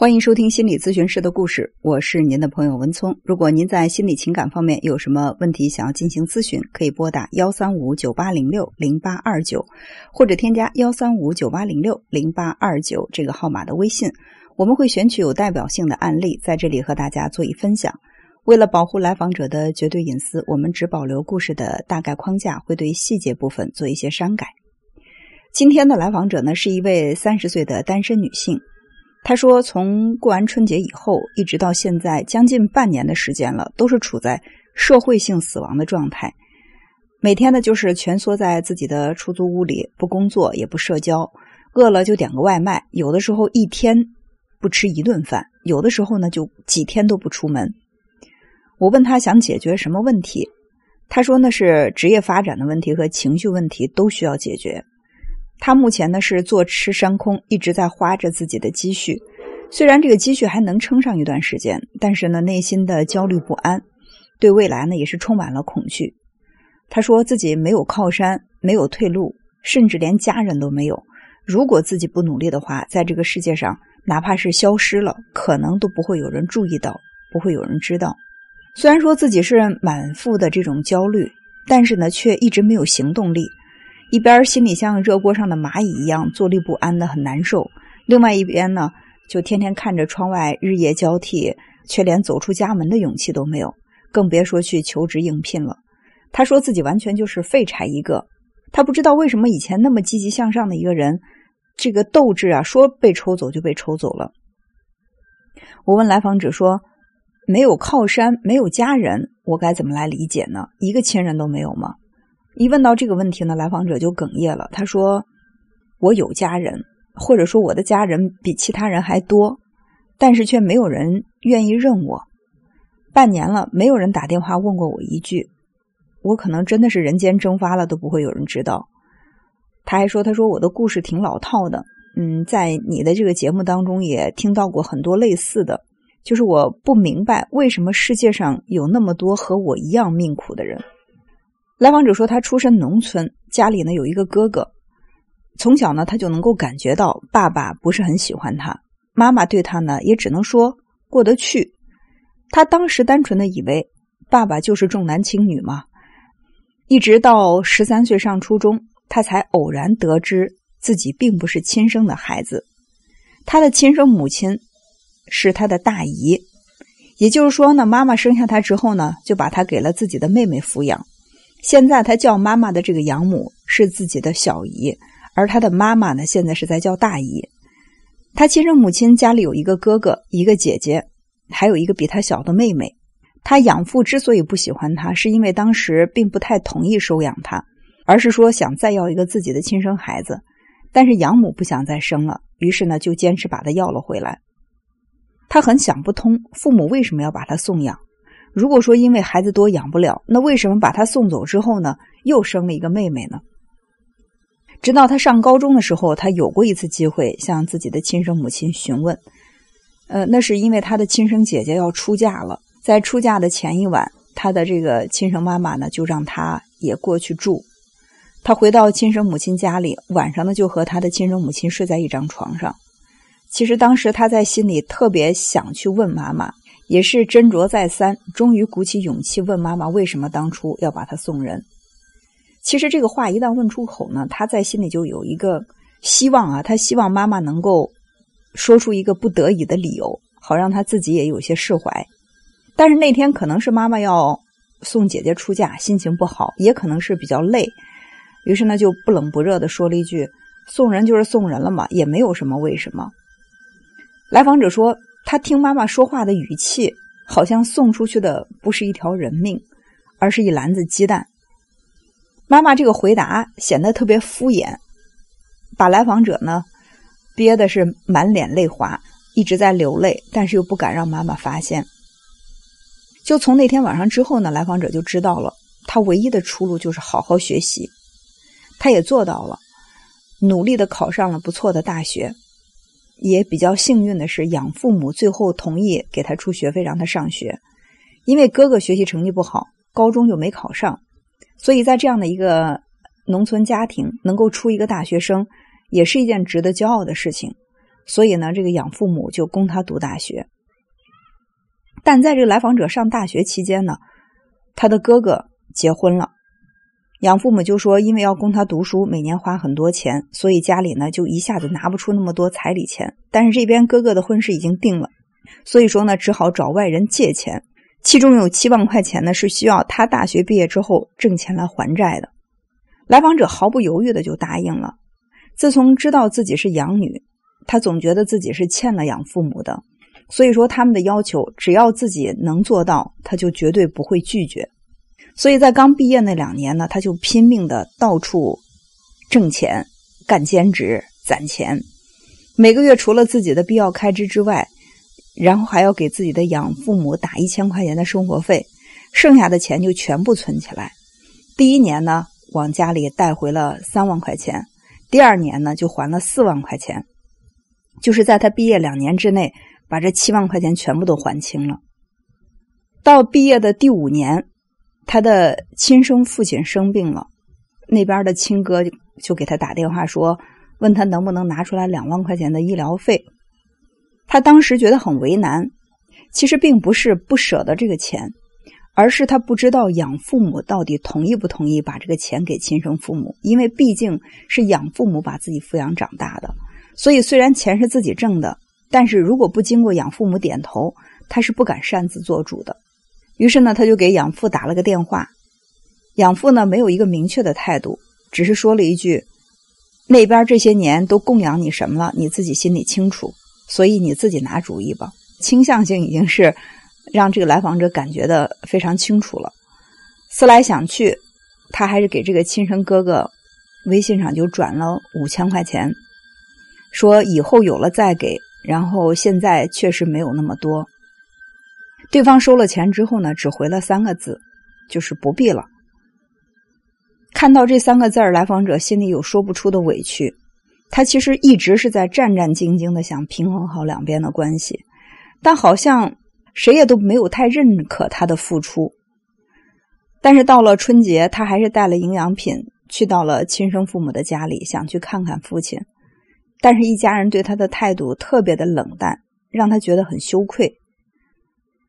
欢迎收听心理咨询师的故事，我是您的朋友文聪。如果您在心理情感方面有什么问题想要进行咨询，可以拨打幺三五九八零六零八二九，或者添加幺三五九八零六零八二九这个号码的微信，我们会选取有代表性的案例在这里和大家做一分享。为了保护来访者的绝对隐私，我们只保留故事的大概框架，会对细节部分做一些删改。今天的来访者呢，是一位三十岁的单身女性。他说：“从过完春节以后，一直到现在，将近半年的时间了，都是处在社会性死亡的状态。每天呢，就是蜷缩在自己的出租屋里，不工作也不社交，饿了就点个外卖。有的时候一天不吃一顿饭，有的时候呢，就几天都不出门。我问他想解决什么问题，他说那是职业发展的问题和情绪问题都需要解决。”他目前呢是坐吃山空，一直在花着自己的积蓄。虽然这个积蓄还能撑上一段时间，但是呢内心的焦虑不安，对未来呢也是充满了恐惧。他说自己没有靠山，没有退路，甚至连家人都没有。如果自己不努力的话，在这个世界上，哪怕是消失了，可能都不会有人注意到，不会有人知道。虽然说自己是满腹的这种焦虑，但是呢却一直没有行动力。一边心里像热锅上的蚂蚁一样坐立不安的很难受，另外一边呢，就天天看着窗外日夜交替，却连走出家门的勇气都没有，更别说去求职应聘了。他说自己完全就是废柴一个，他不知道为什么以前那么积极向上的一个人，这个斗志啊，说被抽走就被抽走了。我问来访者说：“没有靠山，没有家人，我该怎么来理解呢？一个亲人都没有吗？”一问到这个问题呢，来访者就哽咽了。他说：“我有家人，或者说我的家人比其他人还多，但是却没有人愿意认我。半年了，没有人打电话问过我一句。我可能真的是人间蒸发了，都不会有人知道。”他还说：“他说我的故事挺老套的，嗯，在你的这个节目当中也听到过很多类似的，就是我不明白为什么世界上有那么多和我一样命苦的人。”来访者说，他出身农村，家里呢有一个哥哥，从小呢他就能够感觉到爸爸不是很喜欢他，妈妈对他呢也只能说过得去。他当时单纯的以为爸爸就是重男轻女嘛，一直到十三岁上初中，他才偶然得知自己并不是亲生的孩子，他的亲生母亲是他的大姨，也就是说呢，妈妈生下他之后呢，就把他给了自己的妹妹抚养。现在他叫妈妈的这个养母是自己的小姨，而他的妈妈呢，现在是在叫大姨。他亲生母亲家里有一个哥哥，一个姐姐，还有一个比他小的妹妹。他养父之所以不喜欢他，是因为当时并不太同意收养他，而是说想再要一个自己的亲生孩子。但是养母不想再生了，于是呢就坚持把他要了回来。他很想不通，父母为什么要把他送养。如果说因为孩子多养不了，那为什么把他送走之后呢，又生了一个妹妹呢？直到他上高中的时候，他有过一次机会向自己的亲生母亲询问。呃，那是因为他的亲生姐姐要出嫁了，在出嫁的前一晚，他的这个亲生妈妈呢就让他也过去住。他回到亲生母亲家里，晚上呢就和他的亲生母亲睡在一张床上。其实当时他在心里特别想去问妈妈。也是斟酌再三，终于鼓起勇气问妈妈：“为什么当初要把他送人？”其实这个话一旦问出口呢，他在心里就有一个希望啊，他希望妈妈能够说出一个不得已的理由，好让他自己也有些释怀。但是那天可能是妈妈要送姐姐出嫁，心情不好，也可能是比较累，于是呢就不冷不热的说了一句：“送人就是送人了嘛，也没有什么为什么。”来访者说。他听妈妈说话的语气，好像送出去的不是一条人命，而是一篮子鸡蛋。妈妈这个回答显得特别敷衍，把来访者呢憋的是满脸泪花，一直在流泪，但是又不敢让妈妈发现。就从那天晚上之后呢，来访者就知道了，他唯一的出路就是好好学习。他也做到了，努力的考上了不错的大学。也比较幸运的是，养父母最后同意给他出学费让他上学。因为哥哥学习成绩不好，高中就没考上，所以在这样的一个农村家庭，能够出一个大学生，也是一件值得骄傲的事情。所以呢，这个养父母就供他读大学。但在这个来访者上大学期间呢，他的哥哥结婚了，养父母就说，因为要供他读书，每年花很多钱，所以家里呢就一下子拿不出那么多彩礼钱。但是这边哥哥的婚事已经定了，所以说呢，只好找外人借钱，其中有七万块钱呢是需要他大学毕业之后挣钱来还债的。来访者毫不犹豫的就答应了。自从知道自己是养女，他总觉得自己是欠了养父母的。所以说，他们的要求只要自己能做到，他就绝对不会拒绝。所以在刚毕业那两年呢，他就拼命的到处挣钱、干兼职、攒钱。每个月除了自己的必要开支之外，然后还要给自己的养父母打一千块钱的生活费，剩下的钱就全部存起来。第一年呢，往家里带回了三万块钱；第二年呢，就还了四万块钱。就是在他毕业两年之内。把这七万块钱全部都还清了。到毕业的第五年，他的亲生父亲生病了，那边的亲哥就给他打电话说，问他能不能拿出来两万块钱的医疗费。他当时觉得很为难，其实并不是不舍得这个钱，而是他不知道养父母到底同意不同意把这个钱给亲生父母，因为毕竟是养父母把自己抚养长大的，所以虽然钱是自己挣的。但是如果不经过养父母点头，他是不敢擅自做主的。于是呢，他就给养父打了个电话。养父呢，没有一个明确的态度，只是说了一句：“那边这些年都供养你什么了，你自己心里清楚，所以你自己拿主意吧。”倾向性已经是让这个来访者感觉的非常清楚了。思来想去，他还是给这个亲生哥哥微信上就转了五千块钱，说以后有了再给。然后现在确实没有那么多。对方收了钱之后呢，只回了三个字，就是不必了。看到这三个字儿，来访者心里有说不出的委屈。他其实一直是在战战兢兢的想平衡好两边的关系，但好像谁也都没有太认可他的付出。但是到了春节，他还是带了营养品去到了亲生父母的家里，想去看看父亲。但是，一家人对他的态度特别的冷淡，让他觉得很羞愧。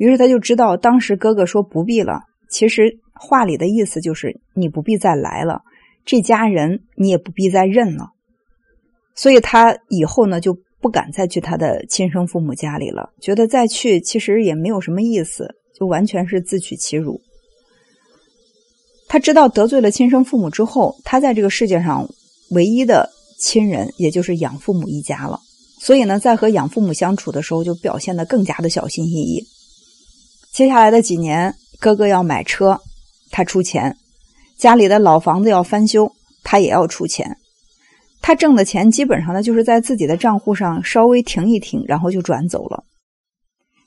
于是，他就知道当时哥哥说不必了，其实话里的意思就是你不必再来了，这家人你也不必再认了。所以他以后呢就不敢再去他的亲生父母家里了，觉得再去其实也没有什么意思，就完全是自取其辱。他知道得罪了亲生父母之后，他在这个世界上唯一的。亲人，也就是养父母一家了，所以呢，在和养父母相处的时候，就表现得更加的小心翼翼。接下来的几年，哥哥要买车，他出钱；家里的老房子要翻修，他也要出钱。他挣的钱基本上呢，就是在自己的账户上稍微停一停，然后就转走了。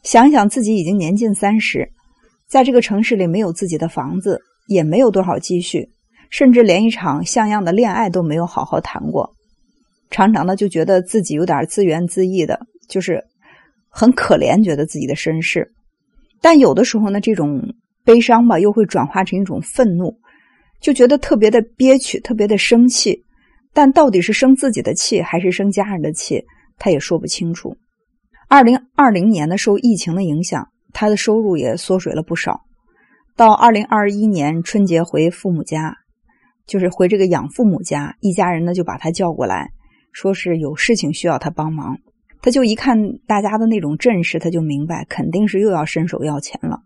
想想自己已经年近三十，在这个城市里没有自己的房子，也没有多少积蓄，甚至连一场像样的恋爱都没有好好谈过。常常呢就觉得自己有点自怨自艾的，就是很可怜，觉得自己的身世。但有的时候呢，这种悲伤吧，又会转化成一种愤怒，就觉得特别的憋屈，特别的生气。但到底是生自己的气，还是生家人的气，他也说不清楚。二零二零年呢受疫情的影响，他的收入也缩水了不少。到二零二一年春节回父母家，就是回这个养父母家，一家人呢就把他叫过来。说是有事情需要他帮忙，他就一看大家的那种阵势，他就明白肯定是又要伸手要钱了。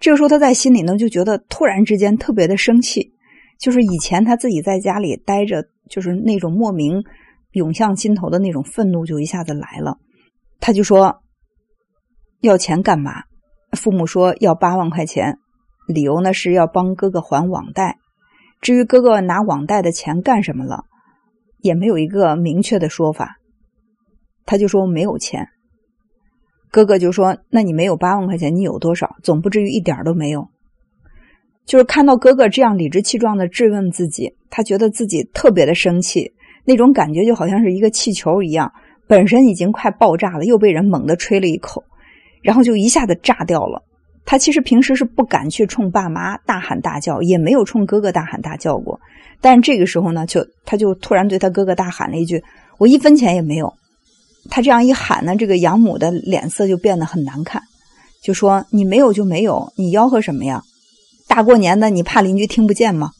这个时候他在心里呢就觉得突然之间特别的生气，就是以前他自己在家里待着，就是那种莫名涌向心头的那种愤怒就一下子来了。他就说要钱干嘛？父母说要八万块钱，理由呢是要帮哥哥还网贷。至于哥哥拿网贷的钱干什么了？也没有一个明确的说法，他就说没有钱。哥哥就说：“那你没有八万块钱，你有多少？总不至于一点都没有。”就是看到哥哥这样理直气壮的质问自己，他觉得自己特别的生气，那种感觉就好像是一个气球一样，本身已经快爆炸了，又被人猛地吹了一口，然后就一下子炸掉了。他其实平时是不敢去冲爸妈大喊大叫，也没有冲哥哥大喊大叫过。但这个时候呢，就他就突然对他哥哥大喊了一句：“我一分钱也没有。”他这样一喊呢，这个养母的脸色就变得很难看，就说：“你没有就没有，你吆喝什么呀？大过年的，你怕邻居听不见吗？”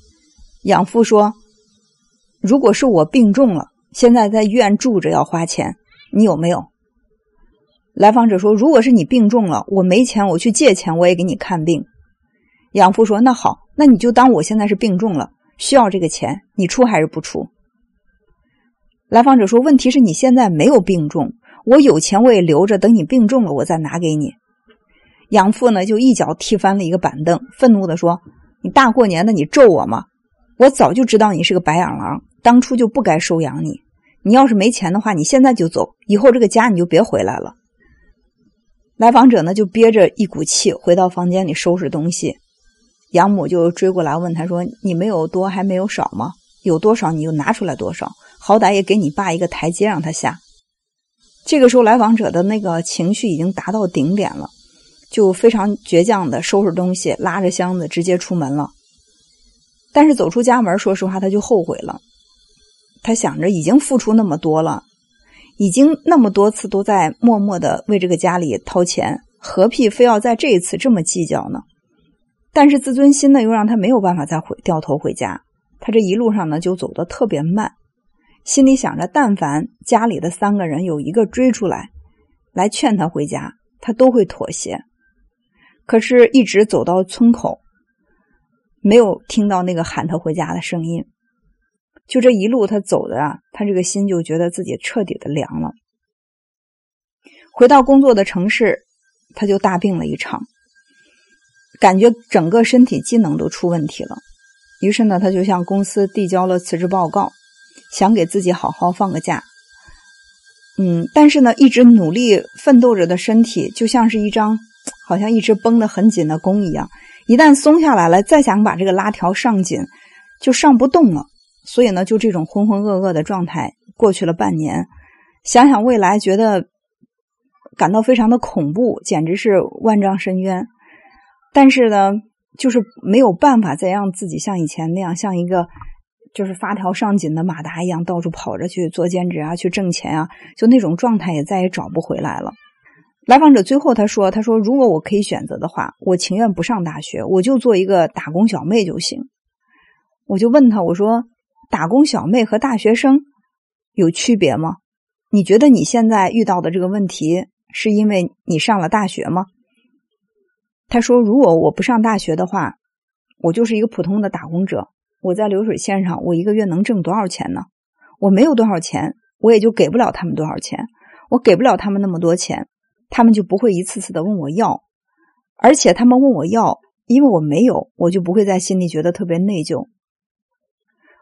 养父说：“如果是我病重了，现在在医院住着要花钱，你有没有？”来访者说：“如果是你病重了，我没钱，我去借钱，我也给你看病。”养父说：“那好，那你就当我现在是病重了，需要这个钱，你出还是不出？”来访者说：“问题是你现在没有病重，我有钱我也留着，等你病重了我再拿给你。”养父呢就一脚踢翻了一个板凳，愤怒地说：“你大过年的你咒我吗？我早就知道你是个白眼狼，当初就不该收养你。你要是没钱的话，你现在就走，以后这个家你就别回来了。”来访者呢就憋着一股气回到房间里收拾东西。养母就追过来问他说：“你没有多还没有少吗？有多少你就拿出来多少，好歹也给你爸一个台阶让他下。”这个时候，来访者的那个情绪已经达到顶点了，就非常倔强的收拾东西，拉着箱子直接出门了。但是走出家门，说实话他就后悔了。他想着已经付出那么多了，已经那么多次都在默默的为这个家里掏钱，何必非要在这一次这么计较呢？但是自尊心呢，又让他没有办法再回掉头回家。他这一路上呢，就走得特别慢，心里想着，但凡家里的三个人有一个追出来，来劝他回家，他都会妥协。可是，一直走到村口，没有听到那个喊他回家的声音。就这一路他走的啊，他这个心就觉得自己彻底的凉了。回到工作的城市，他就大病了一场。感觉整个身体机能都出问题了，于是呢，他就向公司递交了辞职报告，想给自己好好放个假。嗯，但是呢，一直努力奋斗着的身体就像是一张好像一直绷得很紧的弓一样，一旦松下来了，再想把这个拉条上紧，就上不动了。所以呢，就这种浑浑噩噩的状态过去了半年。想想未来，觉得感到非常的恐怖，简直是万丈深渊。但是呢，就是没有办法再让自己像以前那样，像一个就是发条上紧的马达一样到处跑着去做兼职啊，去挣钱啊，就那种状态也再也找不回来了。来访者最后他说：“他说如果我可以选择的话，我情愿不上大学，我就做一个打工小妹就行。”我就问他：“我说打工小妹和大学生有区别吗？你觉得你现在遇到的这个问题是因为你上了大学吗？”他说：“如果我不上大学的话，我就是一个普通的打工者。我在流水线上，我一个月能挣多少钱呢？我没有多少钱，我也就给不了他们多少钱。我给不了他们那么多钱，他们就不会一次次的问我要。而且他们问我要，因为我没有，我就不会在心里觉得特别内疚。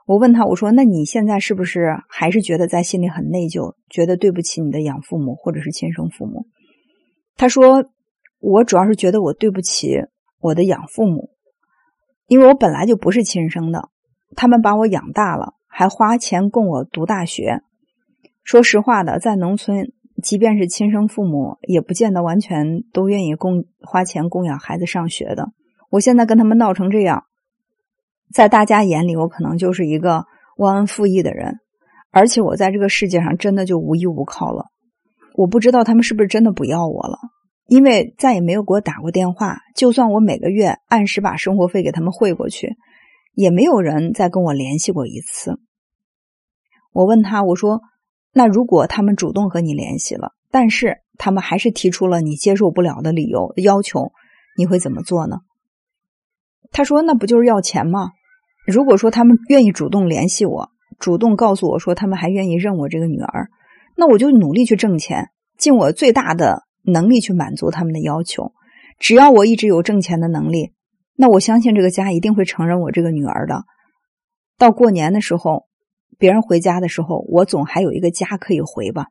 我问他，我说：那你现在是不是还是觉得在心里很内疚，觉得对不起你的养父母或者是亲生父母？他说。”我主要是觉得我对不起我的养父母，因为我本来就不是亲生的，他们把我养大了，还花钱供我读大学。说实话的，在农村，即便是亲生父母，也不见得完全都愿意供花钱供养孩子上学的。我现在跟他们闹成这样，在大家眼里，我可能就是一个忘恩负义的人，而且我在这个世界上真的就无依无靠了。我不知道他们是不是真的不要我了。因为再也没有给我打过电话，就算我每个月按时把生活费给他们汇过去，也没有人再跟我联系过一次。我问他，我说：“那如果他们主动和你联系了，但是他们还是提出了你接受不了的理由要求，你会怎么做呢？”他说：“那不就是要钱吗？如果说他们愿意主动联系我，主动告诉我说他们还愿意认我这个女儿，那我就努力去挣钱，尽我最大的。”能力去满足他们的要求，只要我一直有挣钱的能力，那我相信这个家一定会承认我这个女儿的。到过年的时候，别人回家的时候，我总还有一个家可以回吧。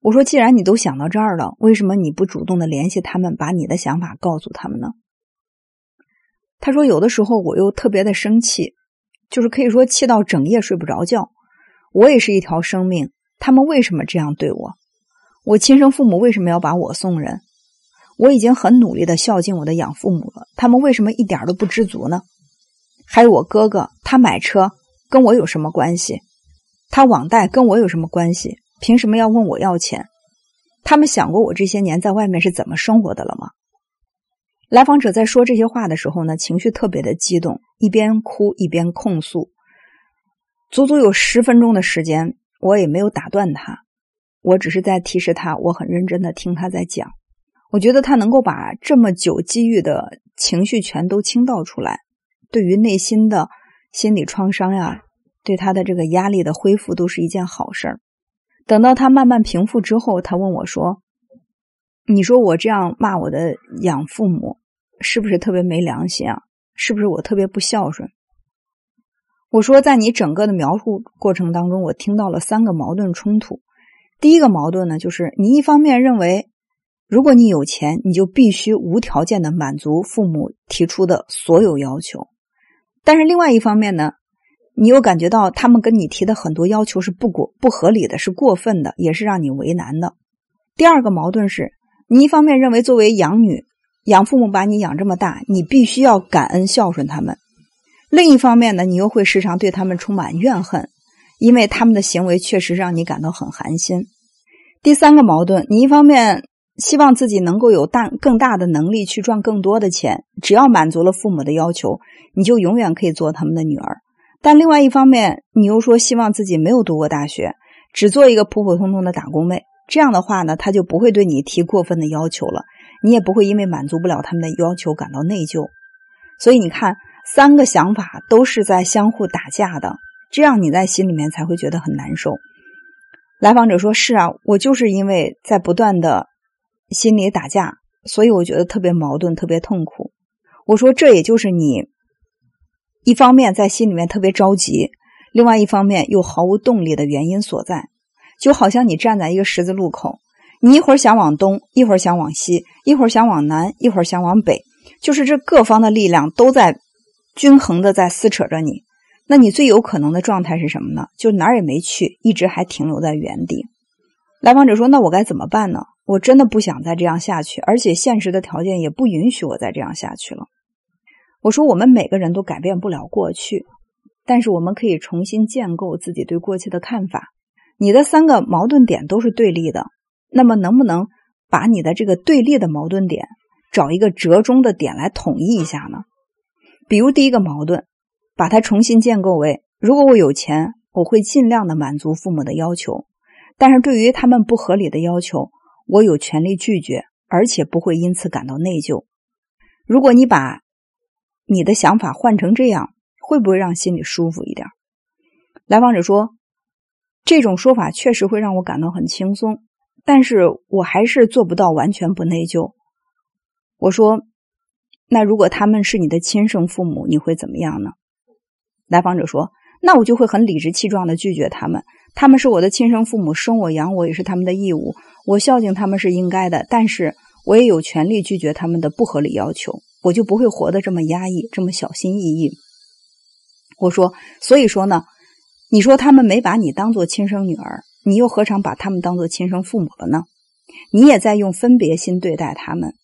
我说，既然你都想到这儿了，为什么你不主动的联系他们，把你的想法告诉他们呢？他说，有的时候我又特别的生气，就是可以说气到整夜睡不着觉。我也是一条生命，他们为什么这样对我？我亲生父母为什么要把我送人？我已经很努力的孝敬我的养父母了，他们为什么一点都不知足呢？还有我哥哥，他买车跟我有什么关系？他网贷跟我有什么关系？凭什么要问我要钱？他们想过我这些年在外面是怎么生活的了吗？来访者在说这些话的时候呢，情绪特别的激动，一边哭一边控诉。足足有十分钟的时间，我也没有打断他，我只是在提示他，我很认真的听他在讲。我觉得他能够把这么久积郁的情绪全都倾倒出来，对于内心的心理创伤呀，对他的这个压力的恢复都是一件好事儿。等到他慢慢平复之后，他问我说：“你说我这样骂我的养父母，是不是特别没良心啊？是不是我特别不孝顺？”我说，在你整个的描述过程当中，我听到了三个矛盾冲突。第一个矛盾呢，就是你一方面认为，如果你有钱，你就必须无条件的满足父母提出的所有要求；但是另外一方面呢，你又感觉到他们跟你提的很多要求是不过不合理的，是过分的，也是让你为难的。第二个矛盾是，你一方面认为作为养女，养父母把你养这么大，你必须要感恩孝顺他们。另一方面呢，你又会时常对他们充满怨恨，因为他们的行为确实让你感到很寒心。第三个矛盾，你一方面希望自己能够有大更大的能力去赚更多的钱，只要满足了父母的要求，你就永远可以做他们的女儿；但另外一方面，你又说希望自己没有读过大学，只做一个普普通通的打工妹。这样的话呢，他就不会对你提过分的要求了，你也不会因为满足不了他们的要求感到内疚。所以你看。三个想法都是在相互打架的，这样你在心里面才会觉得很难受。来访者说：“是啊，我就是因为在不断的心里打架，所以我觉得特别矛盾，特别痛苦。”我说：“这也就是你一方面在心里面特别着急，另外一方面又毫无动力的原因所在。就好像你站在一个十字路口，你一会儿想往东，一会儿想往西，一会儿想往南，一会儿想往北，就是这各方的力量都在。”均衡的在撕扯着你，那你最有可能的状态是什么呢？就哪儿也没去，一直还停留在原地。来访者说：“那我该怎么办呢？我真的不想再这样下去，而且现实的条件也不允许我再这样下去了。”我说：“我们每个人都改变不了过去，但是我们可以重新建构自己对过去的看法。你的三个矛盾点都是对立的，那么能不能把你的这个对立的矛盾点找一个折中的点来统一一下呢？”比如第一个矛盾，把它重新建构为：如果我有钱，我会尽量的满足父母的要求；但是对于他们不合理的要求，我有权利拒绝，而且不会因此感到内疚。如果你把你的想法换成这样，会不会让心里舒服一点？来访者说：“这种说法确实会让我感到很轻松，但是我还是做不到完全不内疚。”我说。那如果他们是你的亲生父母，你会怎么样呢？来访者说：“那我就会很理直气壮的拒绝他们。他们是我的亲生父母，生我养我也是他们的义务，我孝敬他们是应该的。但是我也有权利拒绝他们的不合理要求，我就不会活得这么压抑，这么小心翼翼。”我说：“所以说呢，你说他们没把你当做亲生女儿，你又何尝把他们当做亲生父母了呢？你也在用分别心对待他们，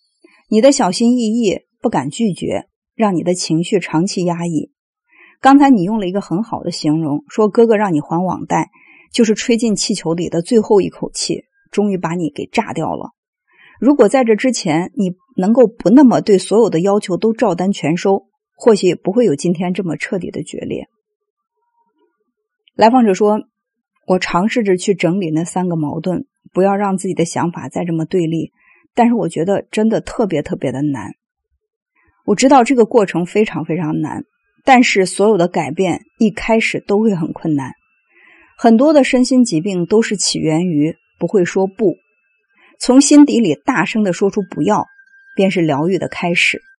你的小心翼翼。”不敢拒绝，让你的情绪长期压抑。刚才你用了一个很好的形容，说哥哥让你还网贷，就是吹进气球里的最后一口气，终于把你给炸掉了。如果在这之前你能够不那么对所有的要求都照单全收，或许不会有今天这么彻底的决裂。来访者说：“我尝试着去整理那三个矛盾，不要让自己的想法再这么对立，但是我觉得真的特别特别的难。”我知道这个过程非常非常难，但是所有的改变一开始都会很困难。很多的身心疾病都是起源于不会说不，从心底里大声的说出“不要”，便是疗愈的开始。